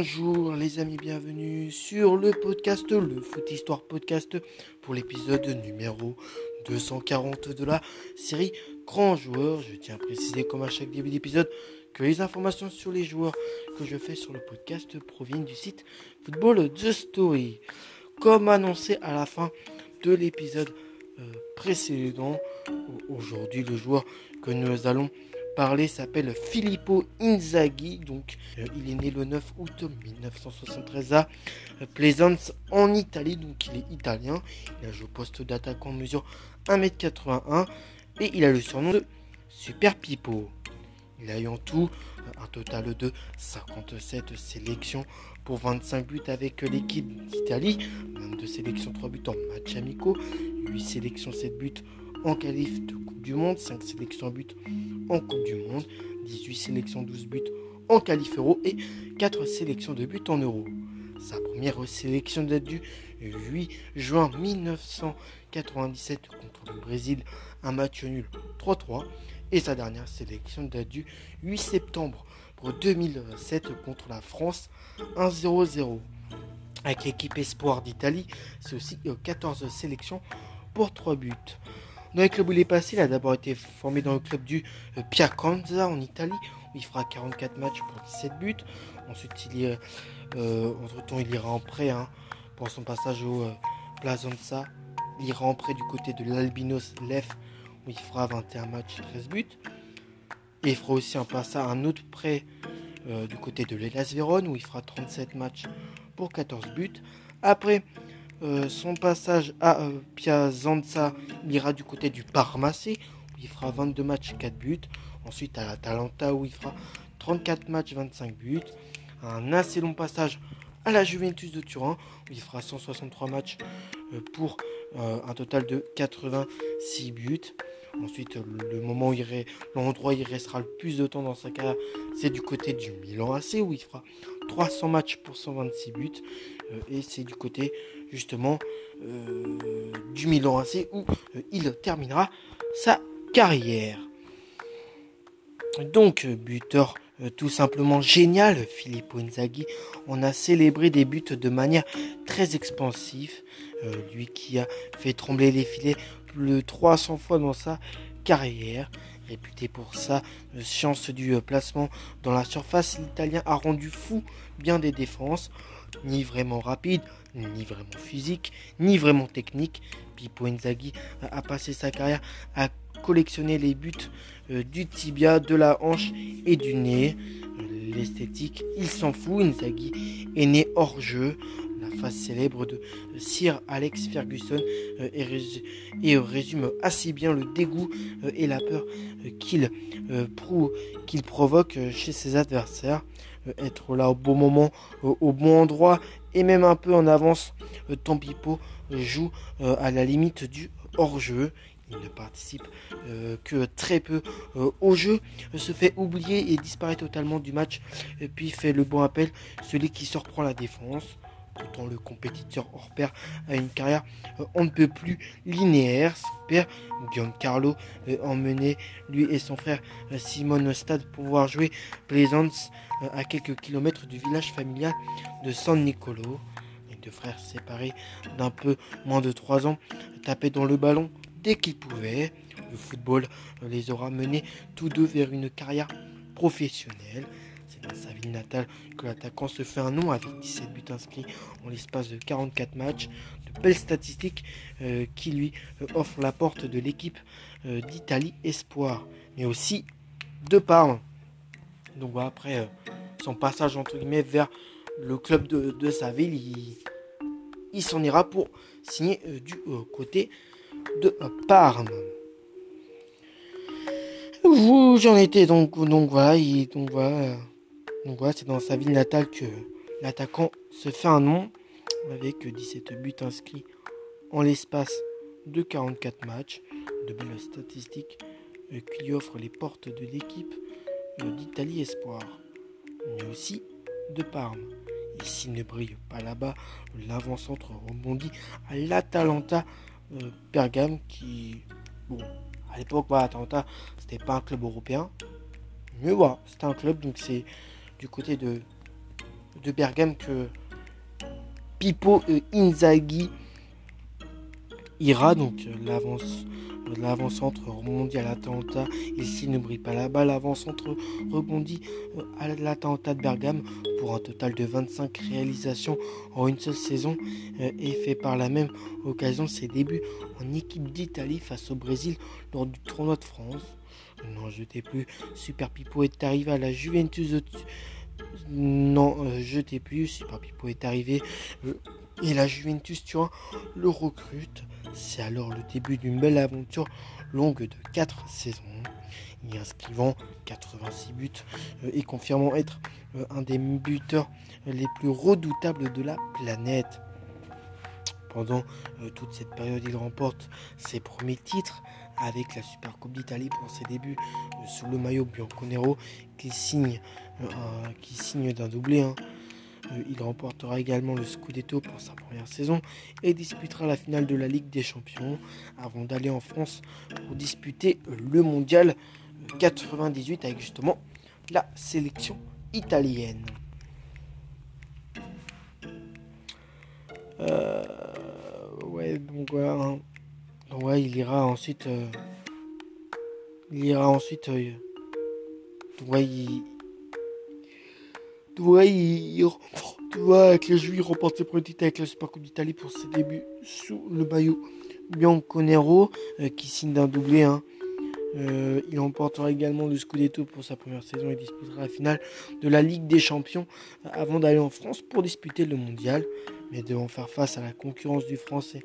Bonjour les amis, bienvenue sur le podcast, le Foot Histoire Podcast, pour l'épisode numéro 240 de la série Grand Joueur. Je tiens à préciser, comme à chaque début d'épisode, que les informations sur les joueurs que je fais sur le podcast proviennent du site Football The Story. Comme annoncé à la fin de l'épisode euh, précédent, aujourd'hui le joueur que nous allons s'appelle Filippo Inzaghi. Donc, euh, il est né le 9 août 1973 à Plaisance en Italie. Donc, il est italien. Il a joué au poste d'attaquant mesure 1m81 et il a le surnom de Super Pippo. Il a eu en tout euh, un total de 57 sélections pour 25 buts avec l'équipe d'Italie, 22 sélections, 3 buts en match amicaux, 8 sélections, 7 buts en qualif de Coupe du Monde, 5 sélections en but en Coupe du Monde, 18 sélections, 12 buts en qualif euro et 4 sélections de buts en euro. Sa première sélection date du 8 juin 1997 contre le Brésil, un match nul 3-3. Et sa dernière sélection date du 8 septembre pour 2007 contre la France, 1-0-0. Avec l'équipe Espoir d'Italie, c'est aussi 14 sélections pour 3 buts. Dans le club où il est passé, il a d'abord été formé dans le club du euh, Piacenza en Italie, où il fera 44 matchs pour 17 buts. Ensuite, il euh, entre-temps, il ira en prêt hein, pour son passage au euh. Il ira en prêt du côté de l'Albinos Lef, où il fera 21 matchs, 13 buts. Et il fera aussi un passage, un autre prêt du côté de l'Elas Vérone, où il fera 37 matchs pour 14 buts. Après, euh, son passage à euh, Piacenza ira du côté du Parmacé, où il fera 22 matchs, 4 buts. Ensuite à l'Atalanta, où il fera 34 matchs, 25 buts. Un assez long passage à la Juventus de Turin, où il fera 163 matchs euh, pour un total de 86 buts. Ensuite, le moment où il l'endroit où il restera le plus de temps dans sa carrière, c'est du côté du Milan AC, où il fera 300 matchs pour 126 buts. et c'est du côté justement euh, du Milan AC où euh, il terminera sa carrière. Donc buteur euh, tout simplement génial, Filippo Inzaghi. On a célébré des buts de manière très expansive. lui qui a fait trembler les filets plus de 300 fois dans sa carrière. Réputé pour sa science du placement dans la surface, l'Italien a rendu fou bien des défenses. Ni vraiment rapide, ni vraiment physique, ni vraiment technique. Pippo Inzaghi a passé sa carrière à collectionner les buts euh, du tibia, de la hanche et du nez. L'esthétique, il s'en fout. Inzaghi est né hors jeu. La face célèbre de Sir Alex Ferguson euh, et, résume assez bien le dégoût euh, et la peur qu'il provoque chez ses adversaires. Être là au bon moment, au bon endroit et même un peu en avance. Euh, Tampipo joue euh, à la limite du hors-jeu. Il ne participe euh, que très peu au jeu, se fait oublier et disparaît totalement du match, puis fait le bon appel, celui qui surprend la défense. Pourtant, le compétiteur hors pair a une carrière on ne peut plus linéaire. Son père, Giancarlo, emmené lui et son frère Simone au stade pour pouvoir jouer Plaisance à quelques kilomètres du village familial de San Nicolo. Les deux frères séparés d'un peu moins de 3 ans tapaient dans le ballon dès qu'ils pouvaient. Le football les aura menés tous deux vers une carrière professionnelle. C'est dans sa ville natale que l'attaquant se fait un nom avec 17 buts inscrits en l'espace de 44 matchs. De belles statistiques euh, qui lui euh, offrent la porte de l'équipe euh, d'Italie Espoir, mais aussi de Parme. Donc voilà, après son passage entre guillemets vers le club de, sa ville, il, s'en ira pour signer du côté de Parme. J'en étais donc, donc voilà, donc voilà, donc voilà, c'est dans sa ville natale que l'attaquant se fait un nom avec 17 buts inscrits en l'espace de 44 matchs, de belles statistiques qui lui offrent les portes de l'équipe d'Italie Espoir, mais aussi de Parme. Et s'il ne brille pas là-bas, l'avant-centre rebondit à l'Atalanta euh, Bergame qui, bon, à l'époque, bah, Atalanta, c'était pas un club européen. Mais voilà, c'était un club, donc c'est du côté de de Bergame que Pippo Inzaghi ira. Donc l'avance l'avant-centre rebondit à l'Atalanta. Ici ne brille pas balle. L'avant-centre rebondit euh, à l'Atalanta de Bergame pour un total de 25 réalisations en une seule saison euh, et fait par la même occasion ses débuts en équipe d'Italie face au Brésil lors du tournoi de France. Non, jetez plus. Super Pipo est arrivé à la Juventus de non, euh, jetez plus. Super Pipo est arrivé et la Juventus Turin le recrute. C'est alors le début d'une belle aventure longue de 4 saisons, y inscrivant 86 buts euh, et confirmant être euh, un des buteurs les plus redoutables de la planète. Pendant euh, toute cette période, il remporte ses premiers titres avec la Super Coupe d'Italie pour ses débuts sous le maillot Bianconero qui signe, qui d'un doublé. Hein. Euh, il remportera également le Scudetto pour sa première saison et disputera la finale de la Ligue des Champions avant d'aller en France pour disputer le Mondial 98 avec justement la sélection italienne. Euh, ouais, donc voilà. Hein. ouais, il ira ensuite. Euh, il ira ensuite. ouais, il, Tu vois, avec les Juifs, il remporte ses premiers titres avec la Super Coupe d'Italie pour ses débuts sous le maillot Bianconero, euh, qui signe d'un doublé. Hein. Euh, il remportera également le Scudetto pour sa première saison et disputera la finale de la Ligue des Champions euh, avant d'aller en France pour disputer le mondial. Mais devant faire face à la concurrence du français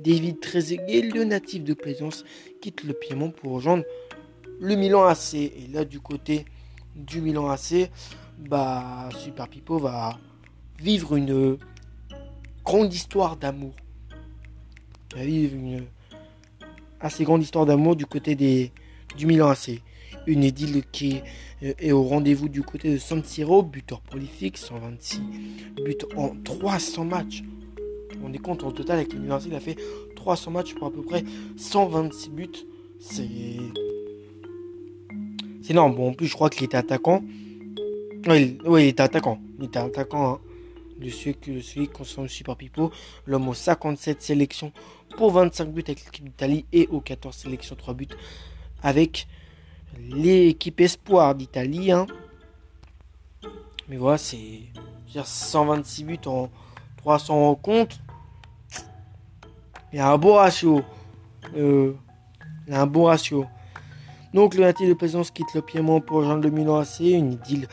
David Trezeguet, le natif de Plaisance, quitte le Piémont pour rejoindre le Milan AC. Et là, du côté du Milan AC, bah, Super Pipo va vivre une grande histoire d'amour. Il va vivre une assez grande histoire d'amour du côté des, du Milan AC. Une idylle qui est au rendez-vous du côté de San Siro, buteur prolifique, 126 buts en 300 matchs. On est compte en total avec le Milan AC, il a fait 300 matchs pour à peu près 126 buts. C'est. C'est énorme. Bon, en plus, je crois qu'il était attaquant. Oui, il était attaquant. Il était attaquant hein. de celui, celui concerne aussi par. L'homme aux 57 sélections pour 25 buts avec l'équipe d'Italie et aux 14 sélections 3 buts avec l'équipe espoir d'Italie. Hein. Mais voilà, c'est 126 buts en 300 rencontres. Il y a un beau ratio. Euh, il y a un beau ratio. Donc le natif de Plaisance quitte le Piémont pour rejoindre le Milan AC, une idylle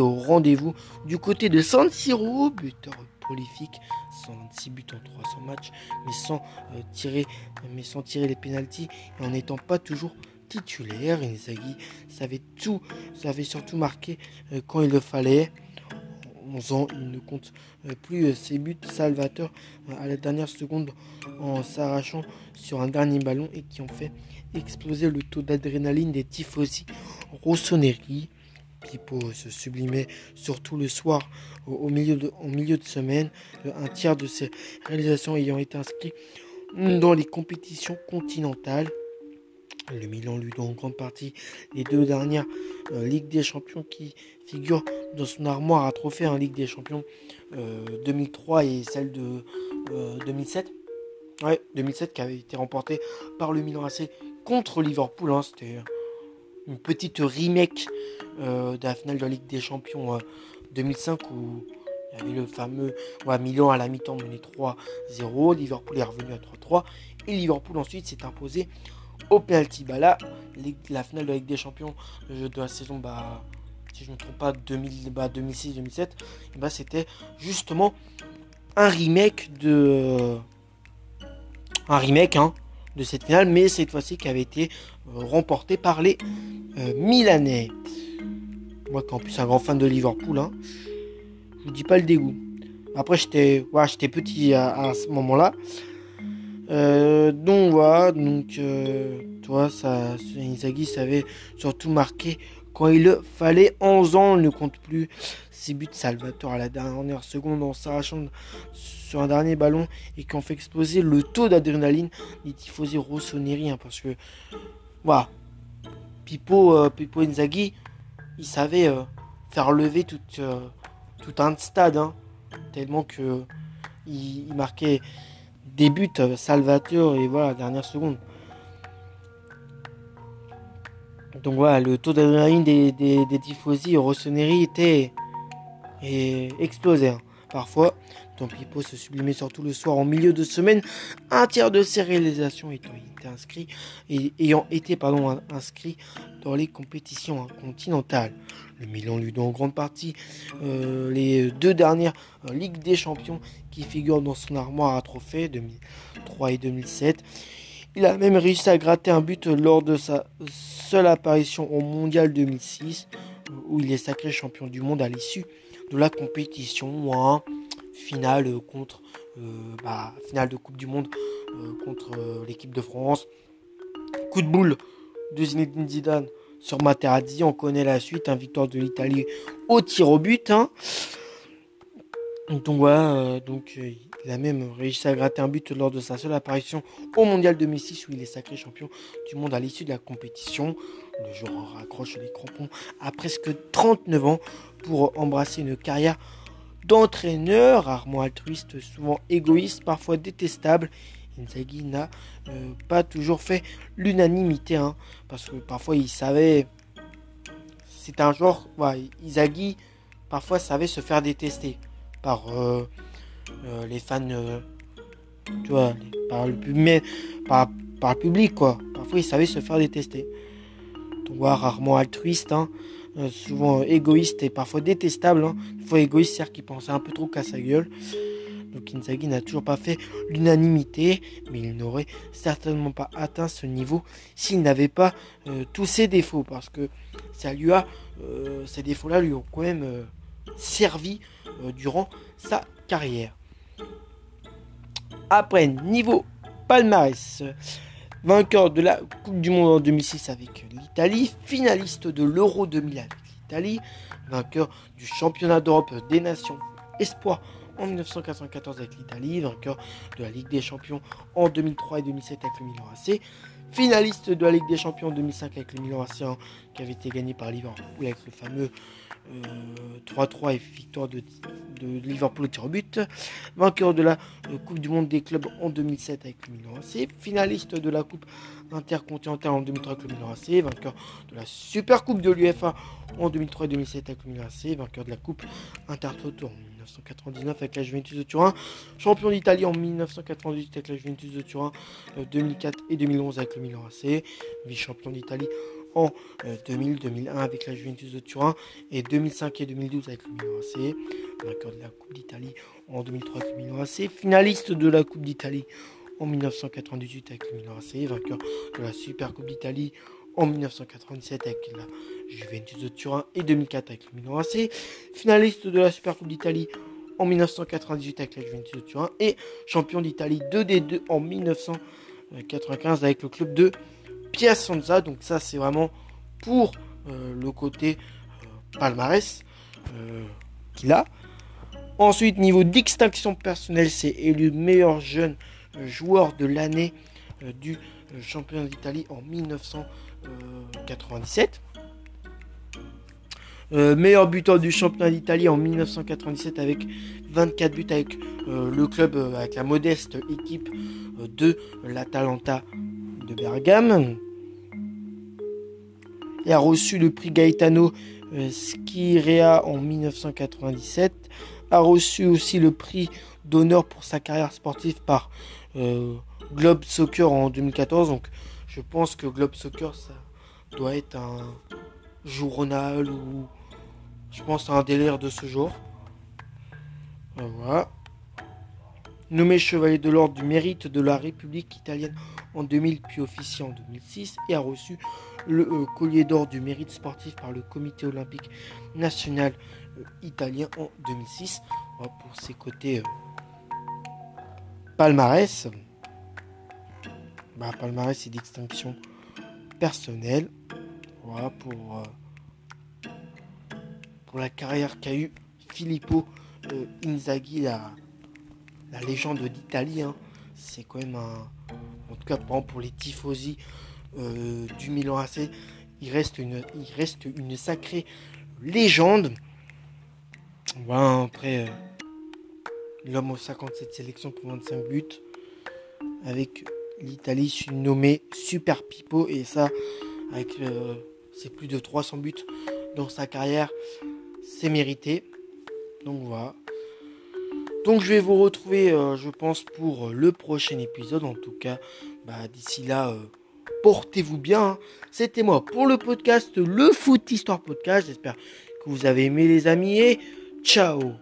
au rendez-vous du côté de San Siro, buteur prolifique, 126 buts en 300 matchs, mais sans euh, tirer, mais sans tirer les pénalties et en n'étant pas toujours titulaire. Inzaghi savait tout, savait surtout marquer euh, quand il le fallait. 11 ans, il ne compte euh, plus ses buts salvateurs à la dernière seconde en s'arrachant sur un dernier ballon et qui ont fait exploser le taux d'adrénaline des tifosi Rossoneri Pipo se sublimait surtout le soir au, milieu, de, milieu de semaine, un tiers de ses réalisations ayant été inscrites dans les compétitions continentales. Le Milan lui doit en grande partie les deux dernières euh, Ligues des Champions qui figurent dans son armoire à trophées en Ligue des Champions 2003 euh, et celle de 2007. Euh, ouais, 2007 qui avait été remportée par le Milan AC contre Liverpool. Hein, C'était une petite remake euh, de la finale de la Ligue des Champions 2005 euh, où il y avait le fameux Milan à la mi-temps mené 3-0, Liverpool est revenu à 3-3 et Liverpool ensuite s'est imposé au penalty. Bah là, la finale de la Ligue des Champions de la saison, bah, si je ne me trompe pas, 2006-2007, bah, bah, c'était justement un remake de un remake hein, de cette finale, mais cette fois-ci qui avait été euh, remporté par les euh, Milanais. Moi qui en plus un grand fan de Liverpool, hein, je vous dis pas le dégoût. Après j'étais ouais, j'étais petit à, ce moment-là. Euh, donc voilà, donc toi ça Inzaghi savait surtout marquer quand il le fallait. 11 ans, ne compte plus buts Salvatore à la dernière seconde en s'arrachant sur un dernier ballon et qui ont fait exploser le taux d'adrénaline des tifosi rossoneri hein, parce que voilà Pipo, euh, Inzaghi il savait euh, faire lever toute, euh, tout un stade, hein. tellement que il, marquait des buts salvateurs et voilà, dernière seconde. Donc voilà, le taux d'adrénaline des, des, des tifosi Rossoneri était et explosé. Hein. Parfois, Ton se sublimait surtout le soir en milieu de semaine, un tiers de ses réalisations étant été et, ayant été pardon, inscrit dans les compétitions continentales. Le Milan lui donne en grande partie euh, les deux dernières euh, Ligues des Champions qui figurent dans son armoire à trophées 2003 et 2007. Il a même réussi à gratter un but lors de sa seule apparition au Mondial 2006, où il est sacré champion du monde à l'issue de la compétition. Hein. Euh, bah, finale de Coupe du Monde euh, contre euh, l'équipe de France. Coup de boule de Zinedine Zidane sur Materazzi. On connaît la suite. Hein, victoire de l'Italie au tir au but. Hein. Donc voilà, donc il a même réussi à gratter un but lors de sa seule apparition au Mondial 2006 où il est sacré champion du monde à l'issue de la compétition. Le joueur raccroche les crampons à presque 39 ans pour embrasser une carrière d'entraîneur, rarement altruiste, souvent égoïste, parfois détestable. Inzaghi n'a euh, pas toujours fait l'unanimité, hein, parce que parfois il savait. C'est un joueur. Voilà, Inzaghi parfois savait se faire détester par euh, euh, les fans, tu vois, par le, par le public, quoi. Parfois il savait se faire détester. Donc, rarement altruiste, hein. Euh, souvent égoïste et parfois détestable. Hein. Fois égoïste, c'est-à-dire qu'il pensait un peu trop qu'à sa gueule. Donc Inzaghi n'a toujours pas fait l'unanimité, mais il n'aurait certainement pas atteint ce niveau s'il n'avait pas euh, tous ses défauts, parce que ça lui a, euh, ces défauts-là lui ont quand même servi durant sa carrière. Après, niveau palmarès, vainqueur de la Coupe du Monde en 2006 avec l'Italie, finaliste de l'Euro 2000 avec l'Italie, vainqueur du Championnat d'Europe des Nations Espoir en 1994 avec l'Italie, vainqueur de la Ligue des Champions en 2003 et 2007 avec le Milan AC, finaliste de la Ligue des Champions en 2005 avec le Milan AC hein, qui avait été gagné par Liverpool avec le fameux 3-3 euh, et victoire de, Liverpool au tir au but. Vainqueur de la euh, Coupe du Monde des clubs en 2007 avec le Milan AC. Finaliste de la Coupe intercontinentale en 2003 avec le Milan AC. Vainqueur de la Super Coupe de l'UFA en 2003 et 2007 avec le Milan AC. Vainqueur de la Coupe Intertoto en 1999 avec la Juventus de Turin. Champion d'Italie en 1998 avec la Juventus de Turin. 2004 euh, et 2011 avec le Milan AC. Vice-champion d'Italie en 2000-2001 euh, avec la Juventus de Turin et 2005 et 2012 avec le Milan AC, vainqueur de la Coupe d'Italie en 2003 avec le Milan AC, finaliste de la Coupe d'Italie en 1998 avec le Milan AC, vainqueur de la Super Coupe d'Italie en 1997 avec la Juventus de Turin et 2004 avec le Milan AC, finaliste de la Super Coupe d'Italie en 1998 avec la Juventus de Turin et champion d'Italie 2D2 en 1995 avec le club de Piacenza. Donc ça c'est vraiment pour euh, le côté euh, palmarès euh, qu'il a. Ensuite, niveau d'extinction personnelle, c'est élu meilleur jeune joueur de l'année du championnat d'Italie en 1997. meilleur buteur du championnat d'Italie en 1997 avec 24 buts avec le club, avec la modeste équipe de l'Atalanta de Bergame. Il a reçu le prix Gaetano euh, Schirea en 1997. A reçu aussi le prix d'honneur pour sa carrière sportive par euh, Globe Soccer en 2014. Donc je pense que Globe Soccer ça doit être un journal ou je pense un délire de ce jour. Voilà nommé chevalier de l'ordre du mérite de la République italienne en 2000 puis officier en 2006 et a reçu le euh, collier d'or du mérite sportif par le comité olympique national euh, italien en 2006 pour ses côtés euh, palmarès. Bah, palmarès et d'extinction personnelle. Voilà pour pour la carrière qu'a eu Filippo Inzaghi la la légende d'Italie. Hein. c'est quand même un. En tout cas, pour les tifosi euh, du Milan AC, il reste, une, sacrée légende. Voilà, après, euh, l'homme aux 57 sélections pour 25 buts. Avec l'Italie surnommée Super Pipo. Et ça, avec euh, c'est plus de 300 buts dans sa carrière. C'est mérité. Donc voilà. Donc je vais vous retrouver, euh, je pense, pour le prochain épisode. En tout cas, bah, d'ici là, euh, portez-vous bien. Hein. C'était moi pour le podcast, le Foot Histoire Podcast. J'espère que vous avez aimé les amis et ciao